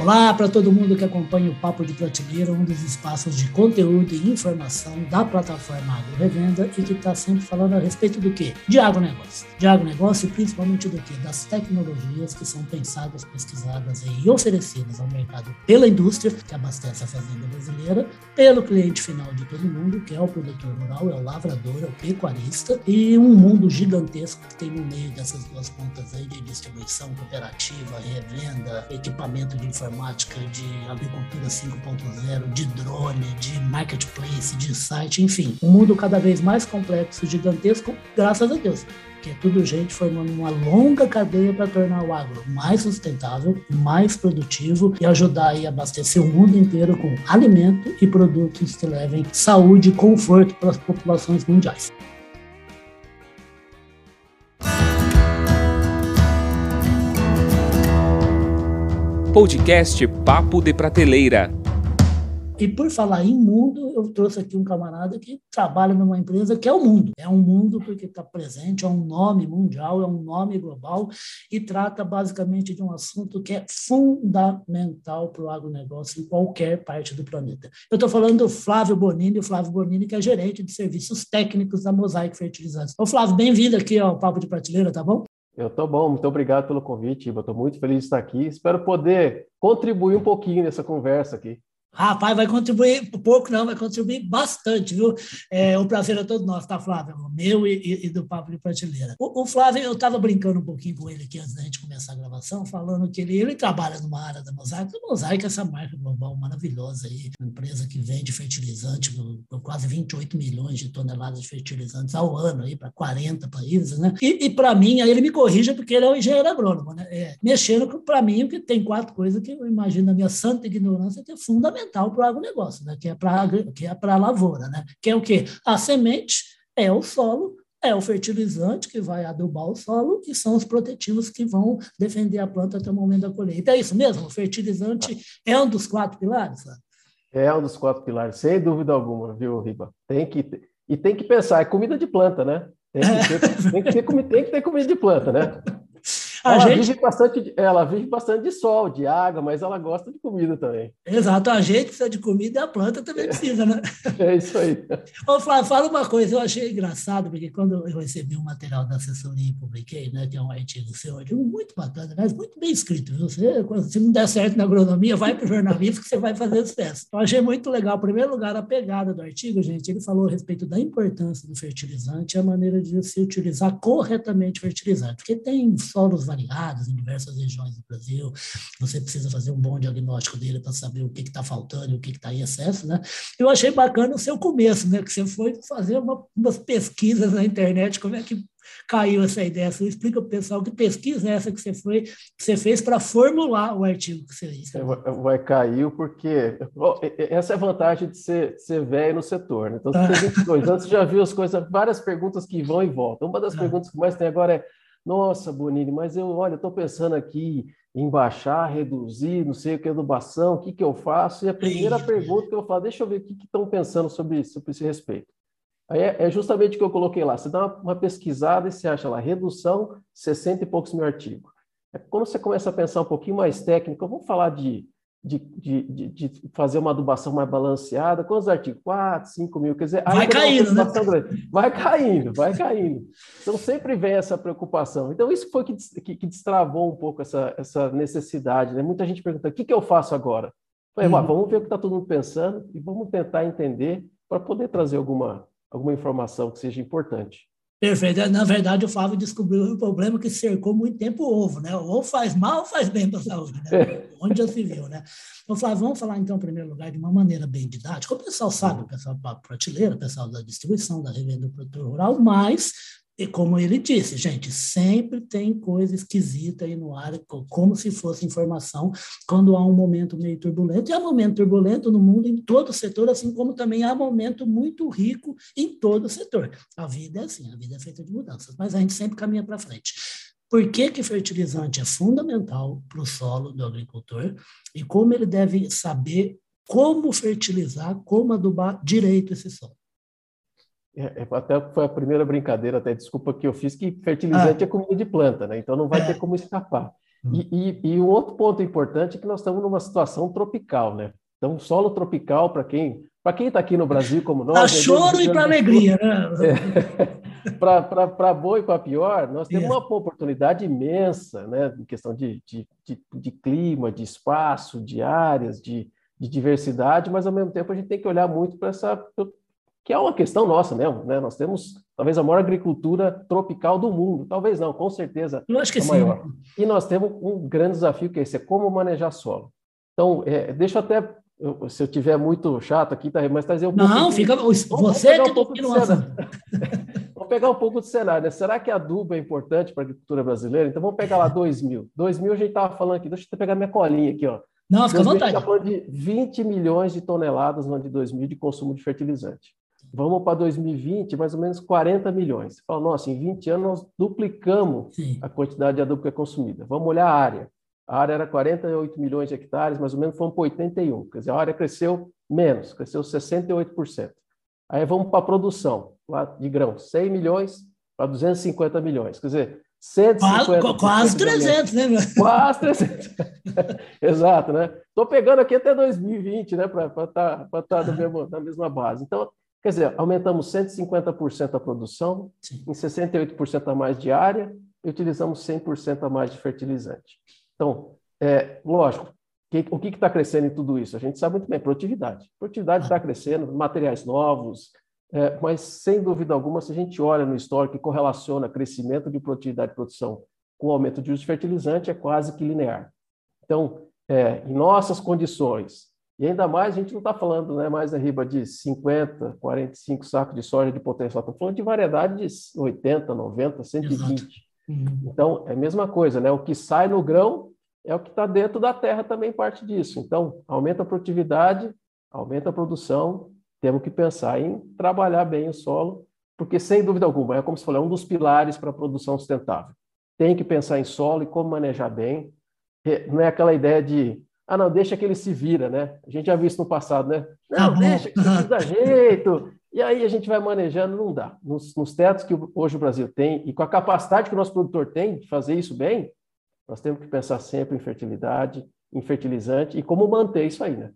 Olá para todo mundo que acompanha o Papo de Prateleira, um dos espaços de conteúdo e informação da plataforma Agro Revenda e que está sempre falando a respeito do quê? De agronegócio. De agronegócio e principalmente do quê? Das tecnologias que são pensadas, pesquisadas e oferecidas ao mercado pela indústria, que abastece a fazenda brasileira, pelo cliente final de todo mundo, que é o produtor rural, é o lavrador, é o pecuarista, e um mundo gigantesco que tem no meio dessas duas pontas aí de distribuição cooperativa, revenda, equipamento de informação informática, de agricultura 5.0, de drone, de marketplace, de site, enfim. Um mundo cada vez mais complexo, gigantesco, graças a Deus que é tudo gente formando uma longa cadeia para tornar o agro mais sustentável, mais produtivo e ajudar a abastecer o mundo inteiro com alimento e produtos que levem saúde e conforto para as populações mundiais. Podcast Papo de Prateleira. E por falar em mundo, eu trouxe aqui um camarada que trabalha numa empresa que é o mundo. É um mundo porque está presente, é um nome mundial, é um nome global e trata basicamente de um assunto que é fundamental para o agronegócio em qualquer parte do planeta. Eu estou falando do Flávio Bonini, o Flávio Bonini, que é gerente de serviços técnicos da Mosaic Fertilizantes. Ô Flávio, bem-vindo aqui ao Papo de Prateleira, tá bom? Eu estou bom, muito obrigado pelo convite, Iba. Estou muito feliz de estar aqui. Espero poder contribuir um pouquinho nessa conversa aqui. Rapaz, vai contribuir pouco, não, vai contribuir bastante, viu? É, o prazer é todo nosso, tá, Flávio? Meu e, e, do Papo de Prateleira. O, o Flávio, eu estava brincando um pouquinho com ele aqui antes da gente começar a gravação, falando que ele, ele trabalha numa área da Mosaic. A Mosaic é essa marca global maravilhosa aí, uma empresa que vende fertilizante quase 28 milhões de toneladas de fertilizantes ao ano aí para 40 países, né? E, e para mim, aí ele me corrija porque ele é um engenheiro agrônomo, né? É, mexendo para mim, que tem quatro coisas que eu imagino na minha santa ignorância que é fundamental fundamental para o agronegócio, né? que é para é a lavoura, né? que é o quê? A semente é o solo, é o fertilizante que vai adubar o solo e são os protetivos que vão defender a planta até o momento da colheita. É isso mesmo? O fertilizante é um dos quatro pilares? Né? É um dos quatro pilares, sem dúvida alguma, viu, Riba? Tem que, e tem que pensar, é comida de planta, né? Tem que ter, tem que ter, tem que ter comida de planta, né? A ela, gente... vive bastante, ela vive bastante de sol, de água, mas ela gosta de comida também. Exato, a gente precisa de comida e a planta também precisa, né? É isso aí. Ô, Flávio, fala uma coisa, eu achei engraçado, porque quando eu recebi um material da assessoria e publiquei, né, que é um artigo seu, artigo muito bacana, mas muito bem escrito. Você, se não der certo na agronomia, vai para o jornalismo que você vai fazer sucesso. Eu achei muito legal. Em primeiro lugar, a pegada do artigo, gente, ele falou a respeito da importância do fertilizante e a maneira de se utilizar corretamente o fertilizante, porque tem solos variados em diversas regiões do Brasil. Você precisa fazer um bom diagnóstico dele para saber o que está faltando e o que está em excesso, né? Eu achei bacana o seu começo, né? Que você foi fazer uma, umas pesquisas na internet, como é que caiu essa ideia? Você explica para o pessoal que pesquisa é essa que você foi, que você fez para formular o artigo que você fez. É, vai caiu porque essa é a vantagem de ser, ser velho no setor. Né? Então, você tem 22 anos, você já viu as coisas, várias perguntas que vão e voltam. Uma das ah. perguntas que mais tem agora é nossa, Bonini, mas eu, olha, estou pensando aqui em baixar, reduzir, não sei o que, adubação, o que, que eu faço? E a primeira pergunta que eu falo, deixa eu ver o que estão pensando sobre, sobre esse respeito. Aí é, é, justamente o que eu coloquei lá. Você dá uma, uma, pesquisada e você acha lá, redução, 60 e poucos mil artigos. É, quando você começa a pensar um pouquinho mais técnico, vamos falar de de, de, de, fazer uma adubação mais balanceada. Quantos artigos? 4, 5 mil. Quer dizer, vai caindo, né? Vai caindo, vai caindo. Então, sempre vem essa preocupação. Então, isso foi que, que, que destravou um pouco essa, essa necessidade. Né? Muita gente pergunta, o que, que eu faço agora? Falei, uhum. vamos ver o que está todo mundo pensando e vamos tentar entender para poder trazer alguma, alguma informação que seja importante. Perfeito. Na verdade, o Flávio descobriu um problema que cercou muito tempo o ovo, né? Ou faz mal ou faz bem para a saúde, né? É. Onde já se viu, né? Então, Flávio, vamos falar então, em primeiro lugar, de uma maneira bem didática. O pessoal sabe, o pessoal da prateleira, o pessoal da distribuição, da revenda do produtor rural, mas e como ele disse, gente, sempre tem coisa esquisita aí no ar, como se fosse informação, quando há um momento meio turbulento. E há momento turbulento no mundo, em todo setor, assim como também há momento muito rico em todo setor. A vida é assim, a vida é feita de mudanças, mas a gente sempre caminha para frente. Por que, que fertilizante é fundamental para o solo do agricultor e como ele deve saber como fertilizar, como adubar direito esse solo? É, é, até foi a primeira brincadeira, até desculpa que eu fiz, que fertilizante ah. é comida de planta, né? Então não vai é. ter como escapar. Hum. E, e, e um outro ponto importante é que nós estamos numa situação tropical, né? Então, solo tropical, para quem para quem está aqui no Brasil como nós... Para choro e para alegria, né? É, para boa e para pior, nós temos é. uma oportunidade imensa né, em questão de, de, de, de, clima, de espaço, de áreas, de, de diversidade, mas ao mesmo tempo a gente tem que olhar muito para essa que é uma questão nossa mesmo, né? Nós temos talvez a maior agricultura tropical do mundo, talvez não, com certeza Eu acho que a maior. E nós temos um grande desafio que é esse, é como manejar solo. Então, é, deixa eu até, eu, se eu tiver muito chato aqui, tá, mas trazer um pouco... Não, de, fica, vamos, você que um pouco de Vamos pegar um pouco de cenário, né? Será que adubo é importante para a agricultura brasileira? Então, vamos pegar lá 2000. 2000 a gente estava falando aqui, deixa eu pegar minha colinha aqui, ó. Não, fica à vontade. A gente está falando de 20 milhões de toneladas no ano de 2000 de consumo de fertilizante. Vamos para 2020, mais ou menos 40 milhões. Você fala, nossa, em 20 anos nós duplicamos Sim. a quantidade de adubo que é consumida. Vamos olhar a área. A área era 48 milhões de hectares, mais ou menos fomos para 81. Quer dizer, a área cresceu menos, cresceu 68%. Aí vamos para a produção lá de grãos, 100 milhões para 250 milhões. Quer dizer, 150 quase 300, né? Quase 300. Exato, né? Estou pegando aqui até 2020, né? Para estar tá, tá na mesma base. Então, Quer dizer, aumentamos 150% a produção, Sim. em 68% a mais de área e utilizamos 100% a mais de fertilizante. Então, é, lógico, que, o que está crescendo em tudo isso? A gente sabe muito bem, produtividade. Produtividade está crescendo, materiais novos, é, mas sem dúvida alguma, se a gente olha no histórico e correlaciona crescimento de produtividade e produção com o aumento de uso de fertilizante, é quase que linear. Então, é, em nossas condições, e ainda mais, a gente não está falando né, mais arriba de 50, 45 sacos de soja de potencial, estamos falando de variedade de 80, 90, 120. Uhum. Então, é a mesma coisa, né? O que sai no grão é o que está dentro da terra também parte disso. Então, aumenta a produtividade, aumenta a produção, temos que pensar em trabalhar bem o solo, porque sem dúvida alguma, é como se falou, é um dos pilares para a produção sustentável. Tem que pensar em solo e como manejar bem. Não é aquela ideia de ah, não, deixa que ele se vira, né? A gente já viu isso no passado, né? Não, deixa que ele dá jeito. E aí a gente vai manejando, não dá. Nos, nos tetos que hoje o Brasil tem e com a capacidade que o nosso produtor tem de fazer isso bem, nós temos que pensar sempre em fertilidade, em fertilizante e como manter isso aí, né?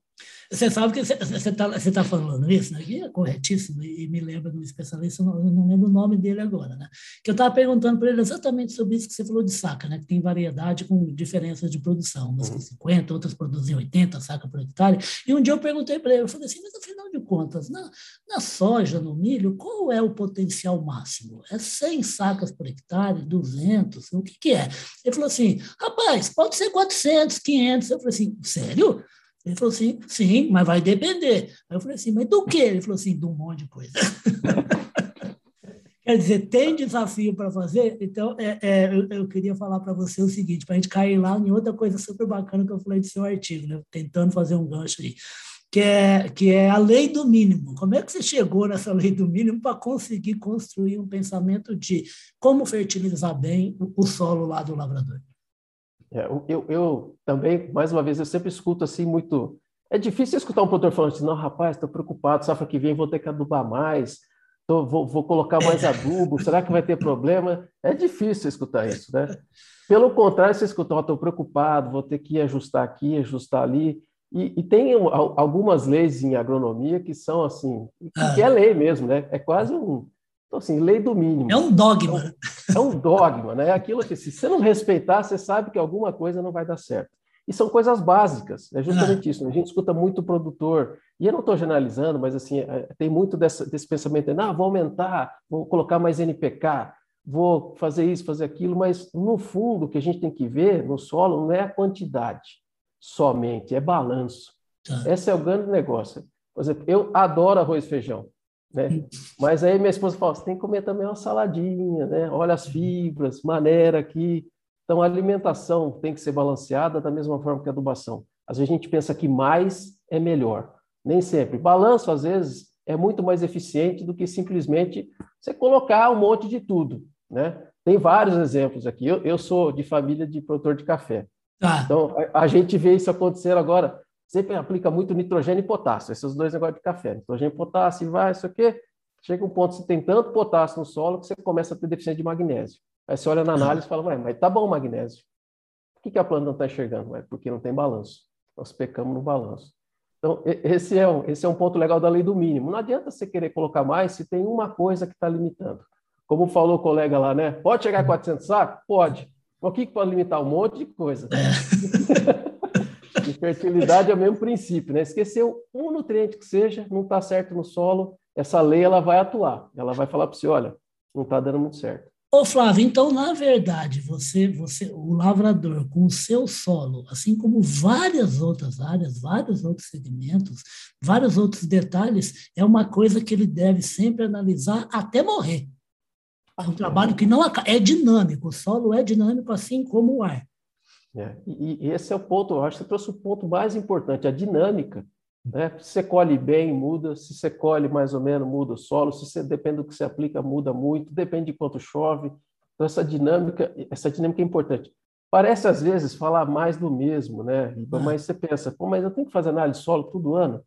Você sabe que você está tá falando isso, né? E é corretíssimo, e me lembra de um especialista, eu não lembro o nome dele agora, né? Que eu estava perguntando para ele exatamente sobre isso que você falou de saca, né? Que tem variedade com diferenças de produção, umas com 50, outras produzem 80 sacas por hectare. E um dia eu perguntei para ele, eu falei assim, mas afinal de contas, na, na soja, no milho, qual é o potencial máximo? É 100 sacas por hectare, 200, o que, que é? Ele falou assim, rapaz, pode ser 400, 500. Eu falei assim, sério? Ele falou assim, sim, mas vai depender. Aí eu falei assim, mas do quê? Ele falou assim, de um monte de coisa. Quer dizer, tem desafio para fazer? Então, é, é, eu, eu, queria falar para você o seguinte, para a gente cair lá em outra coisa super bacana que eu falei do seu artigo, né? tentando fazer um gancho aí, que é, que é a lei do mínimo. Como é que você chegou nessa lei do mínimo para conseguir construir um pensamento de como fertilizar bem o, o solo lá do lavrador? É, eu, eu, também, mais uma vez, eu sempre escuto assim muito. É difícil escutar um produtor falando assim: não, rapaz, estou preocupado, safra que vem vou ter que adubar mais, tô, vou, vou colocar mais adubo, será que vai ter problema? É difícil escutar isso, né? Pelo contrário, você escuta, estou preocupado, vou ter que ajustar aqui, ajustar ali. E, e, tem algumas leis em agronomia que são assim, que é lei mesmo, né? É quase um, então, assim, lei do mínimo. É um dogma. É um, dogma, né? É aquilo que, se você não respeitar, você sabe que alguma coisa não vai dar certo. E são coisas básicas, é justamente ah. isso. Né? A gente escuta muito o produtor, e eu não estou generalizando, mas assim, é, tem muito dessa, desse pensamento, ah, vou aumentar, vou colocar mais NPK, vou fazer isso, fazer aquilo, mas no fundo o que a gente tem que ver no solo não é a quantidade somente, é balanço. Ah. Esse é o grande negócio. Por exemplo, eu adoro arroz e feijão. Né? Mas aí minha esposa fala, você tem que comer também uma saladinha, né? Olha as fibras, maneira aqui. Então a alimentação tem que ser balanceada da mesma forma que a adubação. Às vezes a gente pensa que mais é melhor. Nem sempre. Balanço, às vezes, é muito mais eficiente do que simplesmente você colocar um monte de tudo, né? Tem vários exemplos aqui. Eu, eu sou de família de produtor de café. Ah. Então, a, a gente vê isso acontecer agora sempre aplica muito nitrogênio e potássio, esses dois negócios de café. Nitrogênio e potássio, vai, isso aqui. Chega um ponto que você tem tanto potássio no solo que você começa a ter deficiência de magnésio. Aí você olha na análise e fala, mas tá bom o magnésio. Por Por que a planta não está enxergando? É porque não tem balanço. Nós pecamos no balanço. Então, esse é, um, esse é um ponto legal da lei do mínimo. Não adianta você querer colocar mais se tem uma coisa que está limitando. Como falou o colega lá, né? Pode chegar a 400 sacos? Pode. O que, que pode limitar? Um monte de coisa. Fertilidade é o mesmo princípio, né? Esqueceu um nutriente que seja, não está certo no solo, essa lei ela vai atuar. Ela vai falar para você, olha, não está dando muito certo. Ô Flávio, então, na verdade, você, você, o lavrador, com o seu solo, assim como várias outras áreas, vários outros segmentos, vários outros detalhes, é uma coisa que ele deve sempre analisar até morrer. É um trabalho que não é dinâmico, o solo é dinâmico, assim como o ar. É, e, e, esse é o ponto, eu acho que você trouxe o ponto mais importante, a dinâmica. Né? Se você colhe bem, muda. Se você colhe mais ou menos, muda o solo. Se você depende do que você aplica, muda muito. Depende de quanto chove. Então essa dinâmica, essa dinâmica é importante. Parece às vezes falar mais do mesmo, né? É. Mas você pensa, Pô, mas eu tenho que fazer análise de solo todo ano?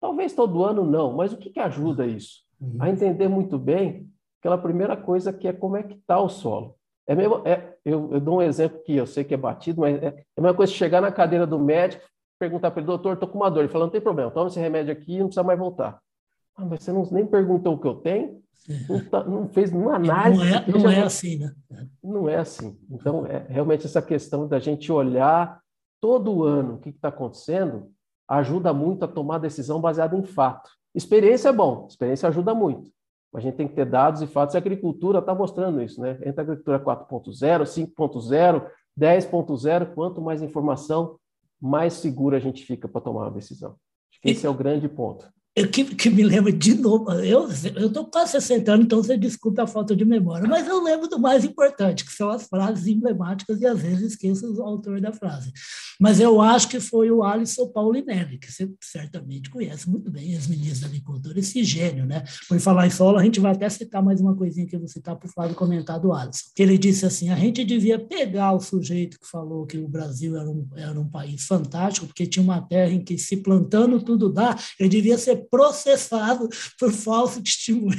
Talvez todo ano não, mas o que, que ajuda isso? Uhum. A entender muito bem aquela primeira coisa que é como é que está o solo. É mesmo, é, eu, eu, dou um exemplo que eu sei que é batido, mas é, é a mesma coisa chegar na cadeira do médico, perguntar para ele, doutor, estou com uma dor. Ele fala, não tem problema, toma esse remédio aqui e não precisa mais voltar. Ah, mas você não, nem perguntou o que eu tenho, não, tá, não fez nenhuma análise. Não é, não é assim, né? Não é assim. Então, é realmente essa questão da gente olhar todo ano o que está acontecendo ajuda muito a tomar decisão baseada em fato. Experiência é bom, experiência ajuda muito. Mas a gente tem que ter dados e fatos, e a agricultura está mostrando isso, né? Entre a agricultura 4.0, 5.0, 10.0, quanto mais informação, mais seguro a gente fica para tomar uma decisão. Acho que esse é o grande ponto que, que me lembra de novo, eu estou quase 60 anos, então você desculpa a falta de memória, mas eu lembro do mais importante, que são as frases emblemáticas, e às vezes esqueço o autor da frase. Mas eu acho que foi o Alisson Paulinelli, que você certamente conhece muito bem, ex-ministro da Agricultura, esse gênio, né? Por falar em solo, a gente vai até citar mais uma coisinha que eu vou citar para o Flávio comentar do Alisson, que ele disse assim, a gente devia pegar o sujeito que falou que o Brasil era um, era um país fantástico, porque tinha uma terra em que se plantando tudo dá, ele devia ser processado por falso testemunho.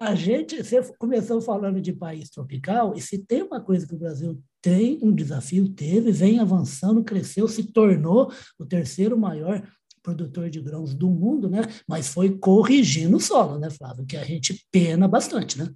A gente, você começou falando de país tropical, e se tem uma coisa que o Brasil tem, um desafio, teve, vem avançando, cresceu, se tornou o terceiro maior produtor de grãos do mundo, né? Mas foi corrigindo o solo, né, Flávio? Que a gente pena bastante, né?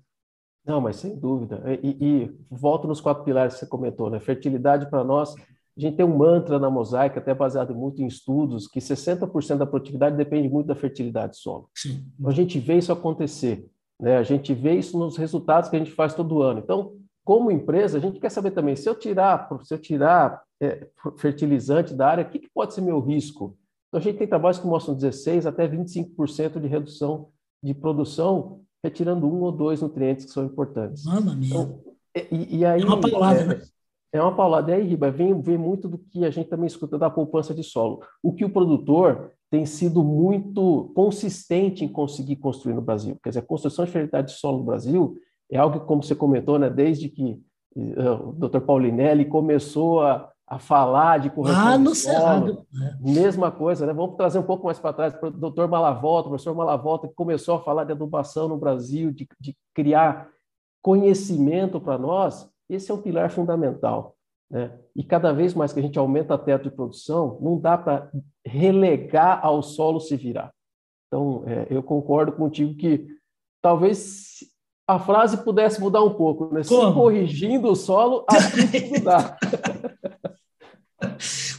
Não, mas sem dúvida. E, e volto nos quatro pilares que você comentou, né? Fertilidade para nós a gente tem um mantra na mosaica, até baseado muito em estudos, que 60% da produtividade depende muito da fertilidade do solo. Sim. Então, a gente vê isso acontecer, né? a gente vê isso nos resultados que a gente faz todo ano. Então, como empresa, a gente quer saber também, se eu tirar, se eu tirar é, fertilizante da área, o que, que, pode ser meu risco? Então, a gente tem trabalhos que mostram 16% até 25% de redução de produção, retirando um ou dois nutrientes que são importantes. Minha. Então, e, e, aí, é uma paulada, é, né? É uma paulada. E aí, Riba, vem, vem muito do que a gente também escuta da poupança de solo. O que o produtor tem sido muito consistente em conseguir construir no Brasil. Quer dizer, a construção de fertilidade de solo no Brasil é algo que, como você comentou, né, desde que uh, o Dr. Paulinelli começou a, a falar de correção ah, no solo, Cerrado. Né? mesma coisa, né? Vamos trazer um pouco mais para trás para o Dr. Malavolta, o professor Malavolta, que começou a falar de adubação no Brasil, de, de criar conhecimento para nós. Esse é um pilar fundamental. Né? E cada vez mais que a gente aumenta a teto de produção, não dá para relegar ao solo se virar. Então, é, eu concordo contigo que talvez a frase pudesse mudar um pouco, né? Se corrigindo o solo, assim tudo dá.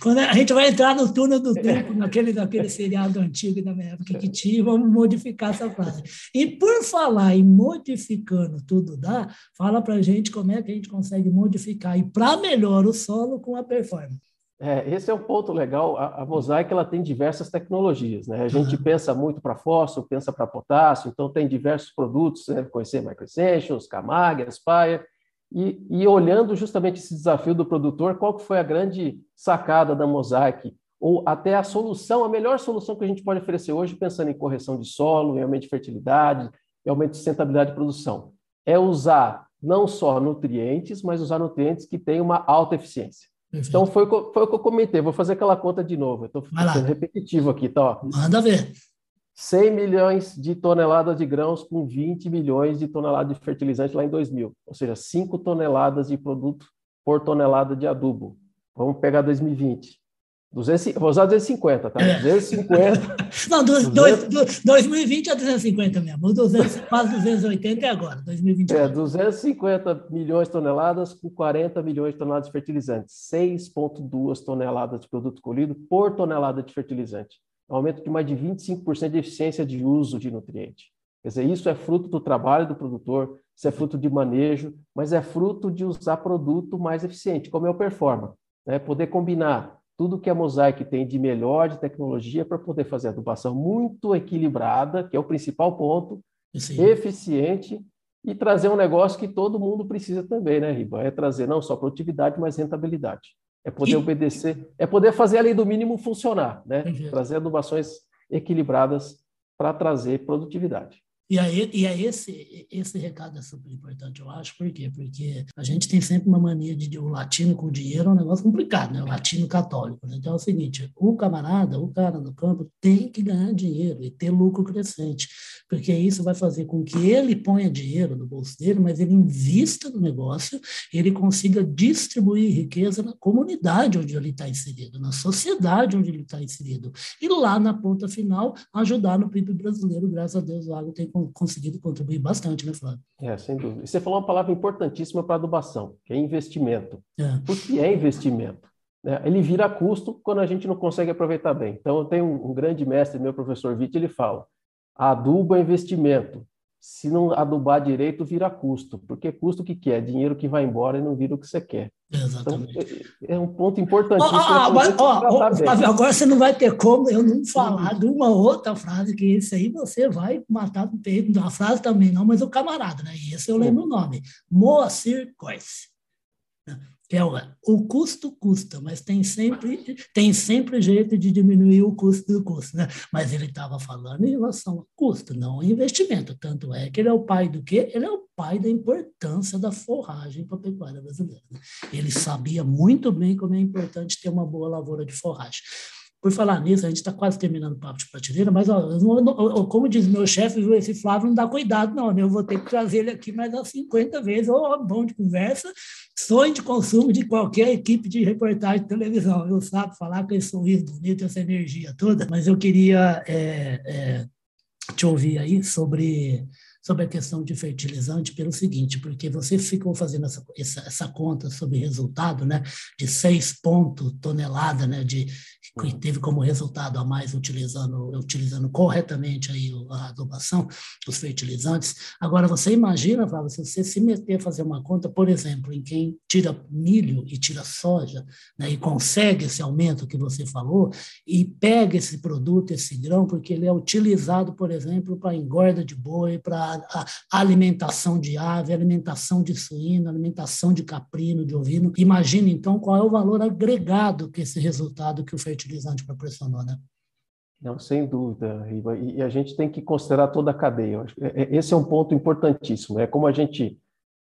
Quando a gente vai entrar no túnel do tempo, naquele, naquele seriado antigo da minha época que tinha, vamos modificar essa frase. E por falar em modificando tudo dá, fala para a gente como é que a gente consegue modificar e para melhor o solo com a performance. É, esse é um ponto legal. A, a Mosaic ela tem diversas tecnologias. Né? A gente uhum. pensa muito para fósforo, pensa para potássio, então tem diversos produtos, né? conhecer Microessentials, Camag, Aspire, e, e, olhando justamente esse desafio do produtor, qual que foi a grande sacada da Mosaic? Ou até a solução, a melhor solução que a gente pode oferecer hoje, pensando em correção de solo, em aumento de fertilidade, em aumento de sustentabilidade de produção, é usar não só nutrientes, mas usar nutrientes que têm uma alta eficiência. Perfeito. Então, foi, foi o que eu comentei. Vou fazer aquela conta de novo. Estou sendo repetitivo aqui, tá? Ó. Manda ver. 100 milhões de toneladas de grãos com 20 milhões de toneladas de fertilizante lá em 2000, ou seja, 5 toneladas de produto por tonelada de adubo. Vamos pegar 2020. 200, vou usar 250, tá? 250. Não, do, 200, do, 2020 é 250 mesmo. 200, quase 280 é agora, 2020. É, 250 milhões de toneladas com 40 milhões de toneladas de fertilizantes. 6,2 toneladas de produto colhido por tonelada de fertilizante. Aumento de mais de 25% de eficiência de uso de nutriente. Quer dizer, isso é fruto do trabalho do produtor, isso é fruto de manejo, mas é fruto de usar produto mais eficiente, como é o Performa. Né? Poder combinar tudo que a Mosaic tem de melhor de tecnologia para poder fazer adubação muito equilibrada, que é o principal ponto, Sim. eficiente e trazer um negócio que todo mundo precisa também, né, Riba? É trazer não só produtividade, mas rentabilidade. É poder e... obedecer, é poder fazer a lei do mínimo funcionar, né? Uhum. Trazer adubações equilibradas para trazer produtividade. E aí, e aí esse, esse recado é super importante, eu acho. Por quê? Porque a gente tem sempre uma mania de, de o latino com dinheiro é um negócio complicado, né? O latino católico. Né? Então é o seguinte: o camarada, o cara no campo, tem que ganhar dinheiro e ter lucro crescente, porque isso vai fazer com que ele ponha dinheiro no bolso dele, mas ele invista no negócio, ele consiga distribuir riqueza na comunidade onde ele está inserido, na sociedade onde ele está inserido. E lá na ponta final, ajudar no PIB brasileiro, graças a Deus, o agro tem conseguido contribuir bastante, né, Flávio? É, sem dúvida. E você falou uma palavra importantíssima para adubação, que é investimento. É. Por que é investimento? É, ele vira custo quando a gente não consegue aproveitar bem. Então, eu tenho um, um grande mestre, meu professor Witt, ele fala, adubo é investimento, se não adubar direito, vira custo. Porque custo o que, que é? Dinheiro que vai embora e não vira o que você quer. Exatamente. Então, é, um ponto importantíssimo. agora você não vai ter como eu não falar de uma outra frase, que esse aí você vai matar no peito. A frase também não, mas o camarada, né? Esse eu lembro o nome. Moacir Coyce é o, o custo custa, mas tem sempre, tem sempre jeito de diminuir o custo do custo, né? Mas ele estava falando em relação ao custo, não ao investimento. Tanto é que ele é o pai do quê? Ele é o pai da importância da forragem para a pecuária brasileira. Né? Ele sabia muito bem como é importante ter uma boa lavoura de forragem. Por falar nisso, a gente está quase terminando o papo de prateleira, mas, ó, como diz meu chefe, esse Flávio não dá cuidado, não, né? Eu vou ter que trazer ele aqui mais umas 50 vezes, ou bom de conversa, sonho de consumo de qualquer equipe de reportagem de televisão. Eu sabe falar com esse sorriso bonito, essa energia toda, mas eu queria é, é, te ouvir aí sobre sobre a questão de fertilizante pelo seguinte, porque você ficou fazendo essa, essa, essa conta sobre resultado, né, de 6 pontos tonelada, né, de que teve como resultado a mais utilizando utilizando corretamente aí a adubação, os fertilizantes. Agora você imagina, Flávio, se você se meter a fazer uma conta, por exemplo, em quem tira milho e tira soja, né, e consegue esse aumento que você falou e pega esse produto, esse grão, porque ele é utilizado, por exemplo, para engorda de boi, para a, alimentação de ave, alimentação de suíno, alimentação de caprino, de ovino. Imagine, então, qual é o valor agregado que esse resultado que o fertilizante proporcionou, né? Não, sem dúvida, Riva. E a gente tem que considerar toda a cadeia. É, é, esse é um ponto importantíssimo. É como a gente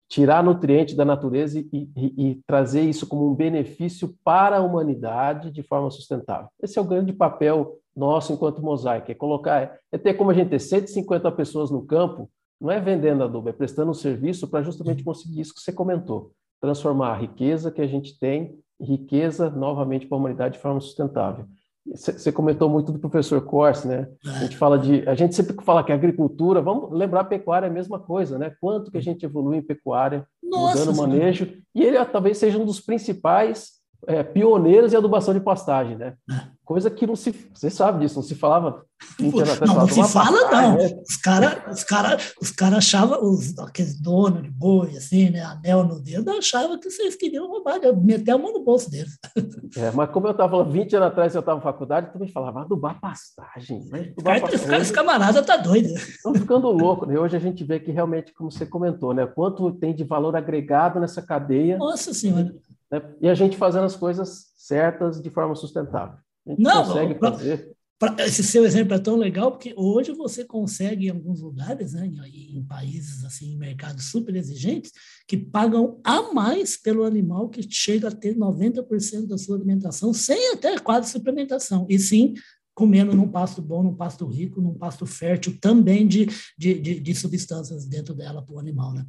tirar nutriente da natureza e, e, e, trazer isso como um benefício para a humanidade de forma sustentável. Esse é o grande papel nosso enquanto mosaico, é colocar, é ter como a gente ter 150 pessoas no campo não é vendendo adubo, é prestando um serviço para justamente conseguir isso que você comentou, transformar a riqueza que a gente tem em riqueza novamente para a humanidade de forma sustentável. Você comentou muito do professor Corse, né? A gente fala de, a gente sempre fala que a agricultura, vamos lembrar a pecuária é a mesma coisa, né? Quanto que a gente evolui em pecuária, Nossa, mudando o manejo, e ele talvez seja um dos principais é, pioneiros em adubação de pastagem, né? É. Coisa que não se. Você sabe disso, não se falava. Não, não se fala, não. Né? Os caras os cara, os cara achavam, os, aqueles donos de boi, assim, né? Anel no dedo, achavam que vocês queriam roubar, meter a mão no bolso deles. É, mas como eu estava falando, 20 anos atrás, eu estava na faculdade, também falava, adubar pastagem. Né? Adubar pastagem. Esse camarada tá doido. Estão ficando louco, né? Hoje a gente vê que realmente, como você comentou, né? Quanto tem de valor agregado nessa cadeia. Nossa Senhora. Né? E a gente fazendo as coisas certas de forma sustentável. A gente Não, consegue pra, fazer. Pra, esse seu exemplo é tão legal porque hoje você consegue em alguns lugares, né, em, em países assim, em mercados super exigentes, que pagam a mais pelo animal que chega a ter 90% da sua alimentação, sem até quase suplementação, e sim comendo num pasto bom, num pasto rico, num pasto fértil também de, de, de, de substâncias dentro dela para o animal, né?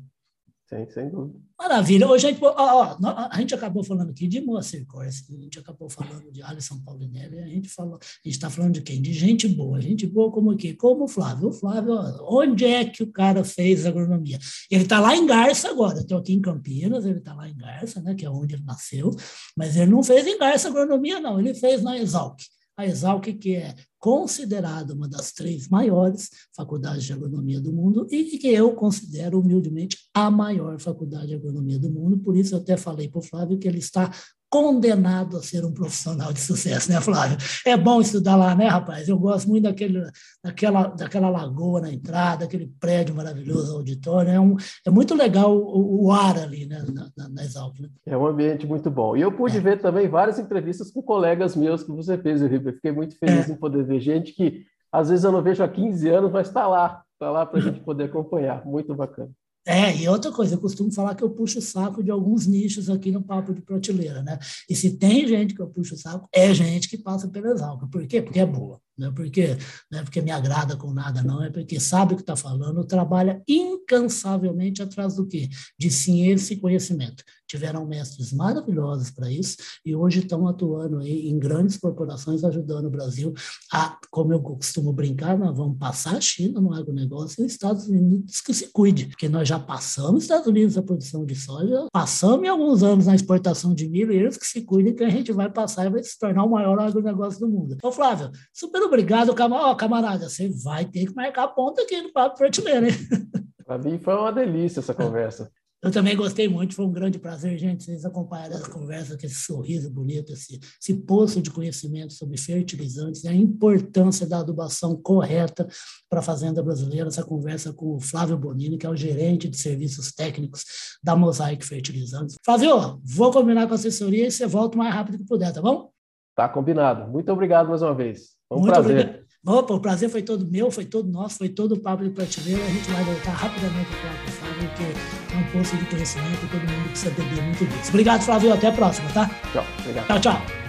Sim, sem dúvida. Maravilha. Hoje a gente, ó, ó, a gente acabou falando aqui de Moacir Corsi, a gente acabou falando de Alisson Paulinelli, a gente falou, a gente está falando de quem? De gente boa. Gente boa como quê? Como o Flávio. O Flávio, onde é que o cara fez agronomia? Ele está lá em Garça agora. Estou aqui em Campinas, ele está lá em Garça, né, que é onde ele nasceu, mas ele não fez em Garça agronomia, não. Ele fez na Exalc a Exalc, que é considerada uma das três maiores faculdades de agronomia do mundo e que eu considero humildemente a maior faculdade de agronomia do mundo. Por isso, eu até falei para o Flávio que ele está condenado a ser um profissional de sucesso, né, Flávio? É bom estudar lá, né, rapaz? Eu gosto muito daquele, daquela, daquela lagoa na entrada, aquele prédio maravilhoso, auditório. É, um, é muito legal o, o ar ali, né, na, na, na Exalc. Né? É um ambiente muito bom. E eu pude é. ver também várias entrevistas com colegas meus que você fez, Ribeiro. Fiquei muito feliz é. em poder ver gente que às vezes eu não vejo há 15 anos, mas está lá, está lá para a gente poder acompanhar. Muito bacana. É, e outra coisa, eu costumo falar que eu puxo o saco de alguns nichos aqui no Papo de Prateleira, né? E se tem gente que eu puxo o saco, é gente que passa pela Exalca. Por quê? Porque é boa. Não é porque, não é porque me agrada com nada, não. É porque sabe o que está falando, trabalha incansavelmente atrás do quê? De ciência e conhecimento. Tiveram mestres maravilhosos para isso e hoje estão atuando aí em grandes corporações, ajudando o Brasil a, como eu costumo brincar, nós vamos passar a China no agronegócio e os Estados Unidos que se cuide, porque nós já passamos os Estados Unidos a produção de soja, passamos em alguns anos na exportação de milho e eles que se cuidem que a gente vai passar e vai se tornar o maior agronegócio do mundo. Ô Flávio, super obrigado, camarada. Oh, camarada, você vai ter que marcar a ponta aqui no Papo Prateleira, hein? Para mim foi uma delícia essa conversa. Eu também gostei muito, foi um grande prazer, gente, vocês acompanharem essa conversa, com esse sorriso bonito, esse, esse poço de conhecimento sobre fertilizantes e a importância da adubação correta para a fazenda brasileira, essa conversa com o Flávio Bonini, que é o gerente de serviços técnicos da Mosaic Fertilizantes. Flávio, vou combinar com a assessoria e você volta o mais rápido que puder, tá bom? Tá combinado. Muito obrigado mais uma vez. Foi um Muito prazer. Obrigado. Opa, o prazer foi todo meu, foi todo nosso, foi todo o de prateleira. A gente vai voltar rapidamente para o Flávio, porque é um posto de conhecimento e todo mundo precisa beber muito disso. Obrigado, Flávio. Até a próxima, tá? Tchau. Obrigado. Tchau, tchau.